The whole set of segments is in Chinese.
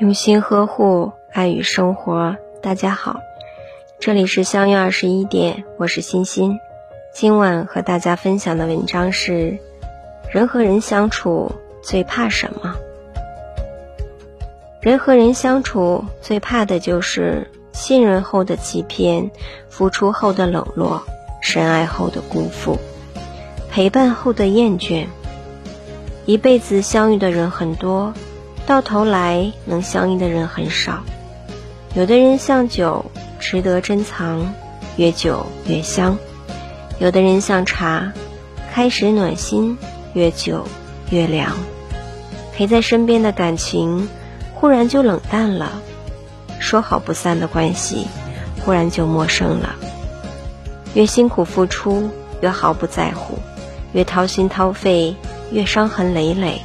用心呵护，爱与生活。大家好，这里是相约二十一点，我是欣欣。今晚和大家分享的文章是：人和人相处最怕什么？人和人相处最怕的就是信任后的欺骗，付出后的冷落，深爱后的辜负，陪伴后的厌倦。一辈子相遇的人很多。到头来能相依的人很少，有的人像酒，值得珍藏，越久越香；有的人像茶，开始暖心，越久越凉。陪在身边的感情，忽然就冷淡了；说好不散的关系，忽然就陌生了。越辛苦付出，越毫不在乎；越掏心掏肺，越伤痕累累。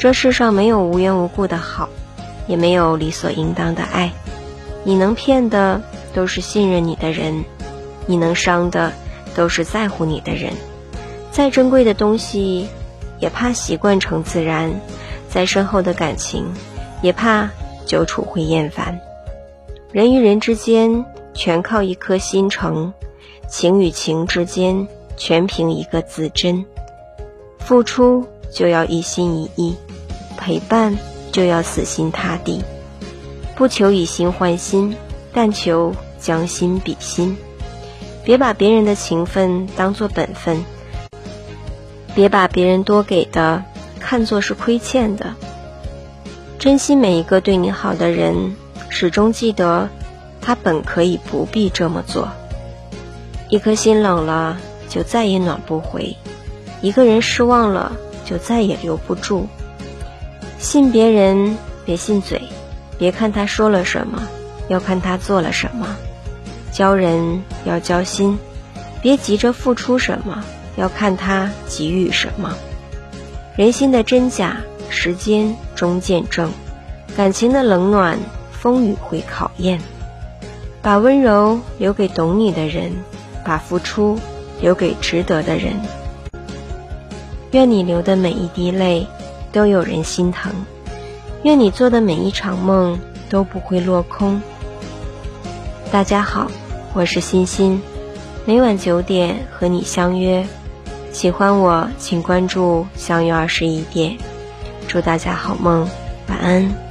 这世上没有无缘无故的好，也没有理所应当的爱。你能骗的都是信任你的人，你能伤的都是在乎你的人。再珍贵的东西，也怕习惯成自然；再深厚的感情，也怕久处会厌烦。人与人之间，全靠一颗心诚；情与情之间，全凭一个字真。付出就要一心一意。陪伴就要死心塌地，不求以心换心，但求将心比心。别把别人的情分当作本分，别把别人多给的看作是亏欠的。珍惜每一个对你好的人，始终记得他本可以不必这么做。一颗心冷了，就再也暖不回；一个人失望了，就再也留不住。信别人，别信嘴，别看他说了什么，要看他做了什么。交人要交心，别急着付出什么，要看他给予什么。人心的真假，时间终见证；感情的冷暖，风雨会考验。把温柔留给懂你的人，把付出留给值得的人。愿你流的每一滴泪。都有人心疼，愿你做的每一场梦都不会落空。大家好，我是欣欣，每晚九点和你相约。喜欢我，请关注“相约二十一点”。祝大家好梦，晚安。